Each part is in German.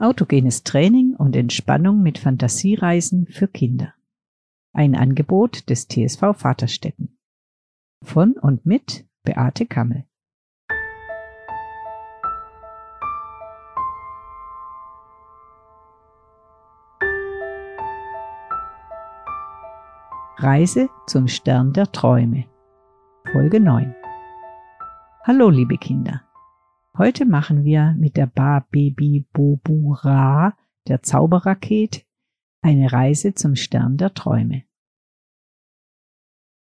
Autogenes Training und Entspannung mit Fantasiereisen für Kinder. Ein Angebot des TSV Vaterstetten. Von und mit Beate Kammel. Reise zum Stern der Träume. Folge 9. Hallo liebe Kinder. Heute machen wir mit der Ba Baby Bobu Ra, der Zauberrakete, eine Reise zum Stern der Träume.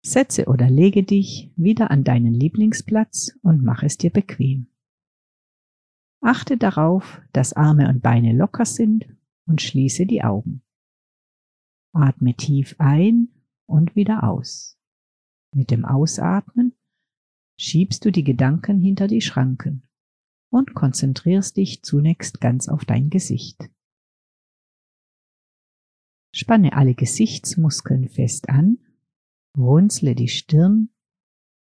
Setze oder lege dich wieder an deinen Lieblingsplatz und mach es dir bequem. Achte darauf, dass Arme und Beine locker sind und schließe die Augen. Atme tief ein und wieder aus. Mit dem Ausatmen schiebst du die Gedanken hinter die Schranken und konzentrierst dich zunächst ganz auf dein Gesicht. Spanne alle Gesichtsmuskeln fest an, runzle die Stirn,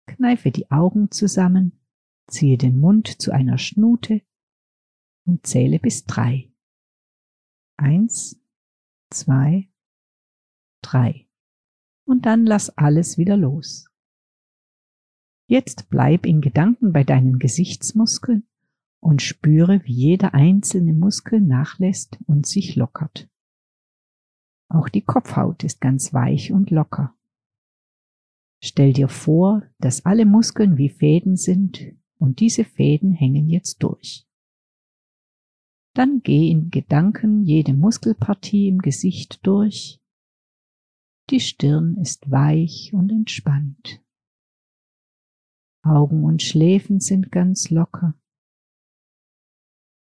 kneife die Augen zusammen, ziehe den Mund zu einer Schnute und zähle bis drei. Eins, zwei, drei. Und dann lass alles wieder los. Jetzt bleib in Gedanken bei deinen Gesichtsmuskeln und spüre, wie jeder einzelne Muskel nachlässt und sich lockert. Auch die Kopfhaut ist ganz weich und locker. Stell dir vor, dass alle Muskeln wie Fäden sind und diese Fäden hängen jetzt durch. Dann geh in Gedanken jede Muskelpartie im Gesicht durch. Die Stirn ist weich und entspannt. Augen und Schläfen sind ganz locker.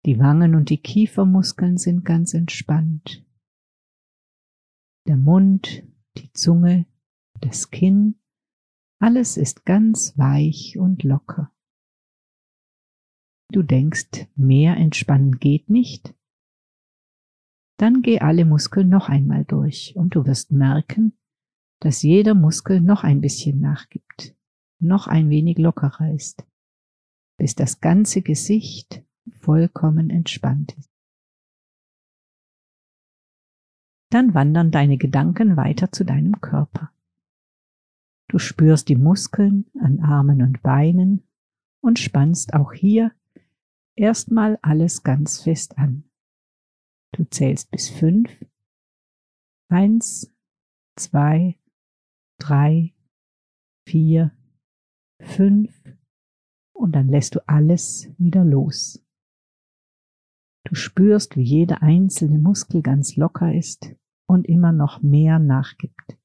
Die Wangen und die Kiefermuskeln sind ganz entspannt. Der Mund, die Zunge, das Kinn, alles ist ganz weich und locker. Du denkst, mehr entspannen geht nicht? Dann geh alle Muskeln noch einmal durch und du wirst merken, dass jeder Muskel noch ein bisschen nachgibt, noch ein wenig lockerer ist, bis das ganze Gesicht vollkommen entspannt ist. Dann wandern deine Gedanken weiter zu deinem Körper. Du spürst die Muskeln an Armen und Beinen und spannst auch hier erstmal alles ganz fest an. Du zählst bis fünf. Eins, zwei, drei, vier, fünf und dann lässt du alles wieder los. Du spürst, wie jeder einzelne Muskel ganz locker ist und immer noch mehr nachgibt.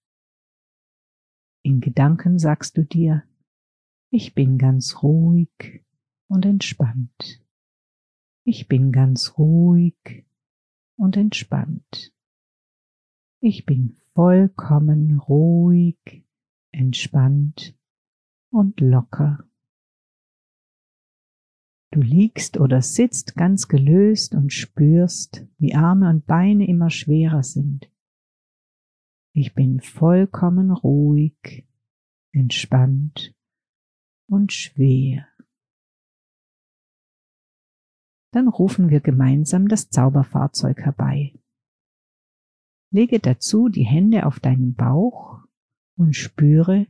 In Gedanken sagst du dir, ich bin ganz ruhig und entspannt. Ich bin ganz ruhig und entspannt. Ich bin vollkommen ruhig, entspannt und locker. Du liegst oder sitzt ganz gelöst und spürst, wie Arme und Beine immer schwerer sind. Ich bin vollkommen ruhig, entspannt und schwer. Dann rufen wir gemeinsam das Zauberfahrzeug herbei. Lege dazu die Hände auf deinen Bauch und spüre,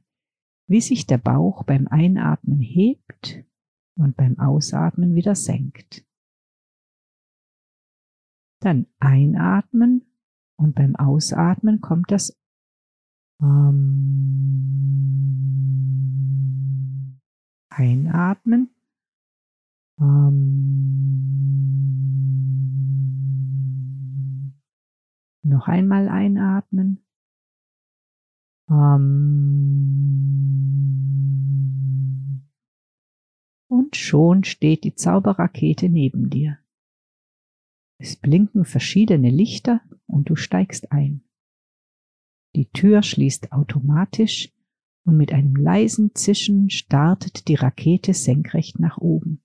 wie sich der Bauch beim Einatmen hebt und beim Ausatmen wieder senkt. Dann einatmen und beim Ausatmen kommt das ähm, Einatmen. Ähm, noch einmal einatmen. Ähm, und schon steht die Zauberrakete neben dir. Es blinken verschiedene Lichter und du steigst ein. Die Tür schließt automatisch und mit einem leisen Zischen startet die Rakete senkrecht nach oben.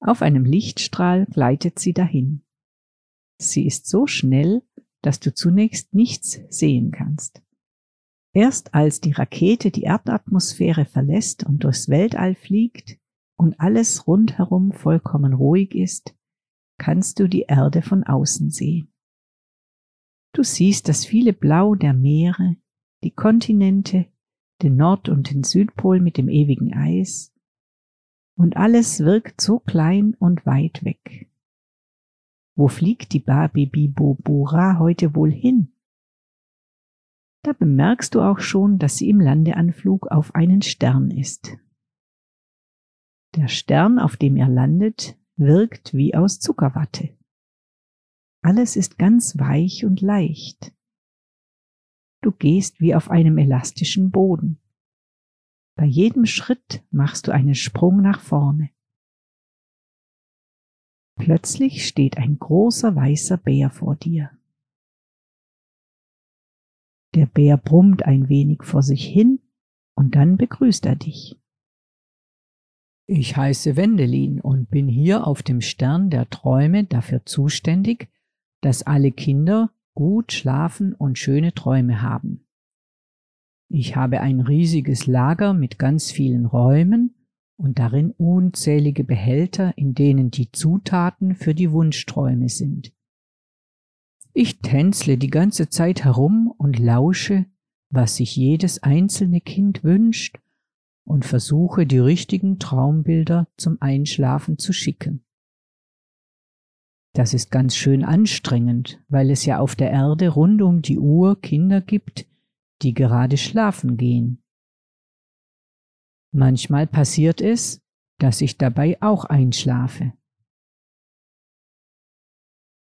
Auf einem Lichtstrahl gleitet sie dahin. Sie ist so schnell, dass du zunächst nichts sehen kannst. Erst als die Rakete die Erdatmosphäre verlässt und durchs Weltall fliegt und alles rundherum vollkommen ruhig ist, kannst du die Erde von außen sehen. Du siehst das viele Blau der Meere, die Kontinente, den Nord- und den Südpol mit dem ewigen Eis, und alles wirkt so klein und weit weg. Wo fliegt die Babibibobura heute wohl hin? Da bemerkst du auch schon, dass sie im Landeanflug auf einen Stern ist. Der Stern, auf dem er landet, wirkt wie aus Zuckerwatte. Alles ist ganz weich und leicht. Du gehst wie auf einem elastischen Boden. Bei jedem Schritt machst du einen Sprung nach vorne. Plötzlich steht ein großer weißer Bär vor dir. Der Bär brummt ein wenig vor sich hin und dann begrüßt er dich. Ich heiße Wendelin und bin hier auf dem Stern der Träume dafür zuständig, dass alle Kinder gut schlafen und schöne Träume haben. Ich habe ein riesiges Lager mit ganz vielen Räumen und darin unzählige Behälter, in denen die Zutaten für die Wunschträume sind. Ich tänzle die ganze Zeit herum und lausche, was sich jedes einzelne Kind wünscht und versuche die richtigen Traumbilder zum Einschlafen zu schicken. Das ist ganz schön anstrengend, weil es ja auf der Erde rund um die Uhr Kinder gibt, die gerade schlafen gehen. Manchmal passiert es, dass ich dabei auch einschlafe.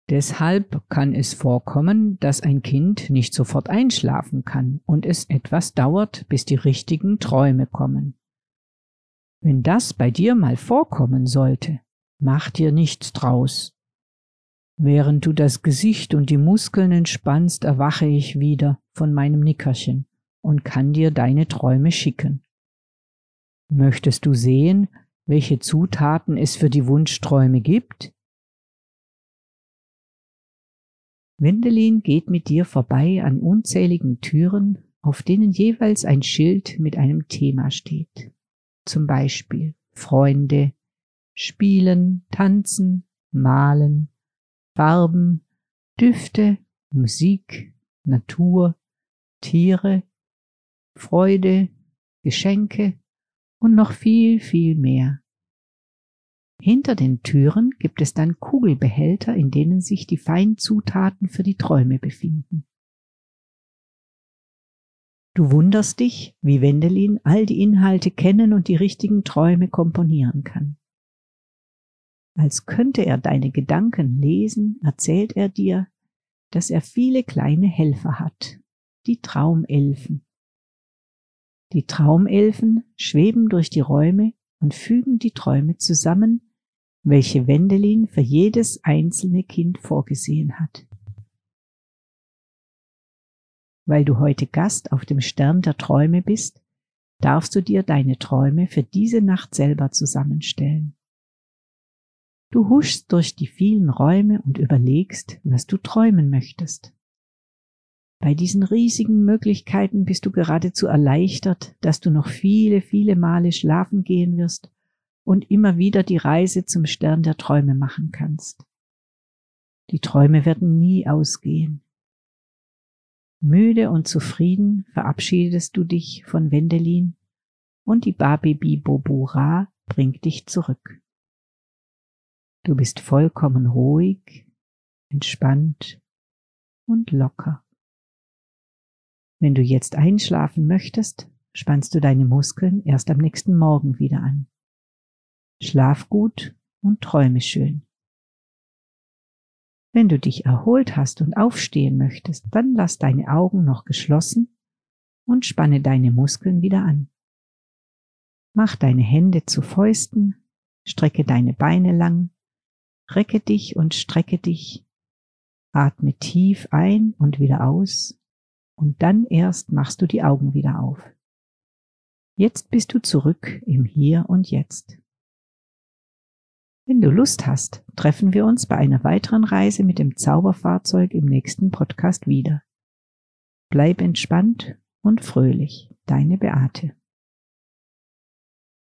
Deshalb kann es vorkommen, dass ein Kind nicht sofort einschlafen kann und es etwas dauert, bis die richtigen Träume kommen. Wenn das bei dir mal vorkommen sollte, mach dir nichts draus. Während du das Gesicht und die Muskeln entspannst, erwache ich wieder von meinem Nickerchen und kann dir deine Träume schicken. Möchtest du sehen, welche Zutaten es für die Wunschträume gibt? Wendelin geht mit dir vorbei an unzähligen Türen, auf denen jeweils ein Schild mit einem Thema steht. Zum Beispiel Freunde, Spielen, Tanzen, Malen, Farben, Düfte, Musik, Natur, Tiere, Freude, Geschenke und noch viel, viel mehr. Hinter den Türen gibt es dann Kugelbehälter, in denen sich die Feinzutaten für die Träume befinden. Du wunderst dich, wie Wendelin all die Inhalte kennen und die richtigen Träume komponieren kann. Als könnte er deine Gedanken lesen, erzählt er dir, dass er viele kleine Helfer hat, die Traumelfen. Die Traumelfen schweben durch die Räume und fügen die Träume zusammen, welche Wendelin für jedes einzelne Kind vorgesehen hat. Weil du heute Gast auf dem Stern der Träume bist, darfst du dir deine Träume für diese Nacht selber zusammenstellen. Du huschst durch die vielen Räume und überlegst, was du träumen möchtest. Bei diesen riesigen Möglichkeiten bist du geradezu erleichtert, dass du noch viele, viele Male schlafen gehen wirst und immer wieder die Reise zum Stern der Träume machen kannst. Die Träume werden nie ausgehen. Müde und zufrieden verabschiedest du dich von Wendelin und die Babibi Bobura bringt dich zurück. Du bist vollkommen ruhig, entspannt und locker. Wenn du jetzt einschlafen möchtest, spannst du deine Muskeln erst am nächsten Morgen wieder an. Schlaf gut und träume schön. Wenn du dich erholt hast und aufstehen möchtest, dann lass deine Augen noch geschlossen und spanne deine Muskeln wieder an. Mach deine Hände zu Fäusten, strecke deine Beine lang, recke dich und strecke dich, atme tief ein und wieder aus und dann erst machst du die Augen wieder auf. Jetzt bist du zurück im Hier und Jetzt. Wenn du Lust hast, treffen wir uns bei einer weiteren Reise mit dem Zauberfahrzeug im nächsten Podcast wieder. Bleib entspannt und fröhlich, deine Beate.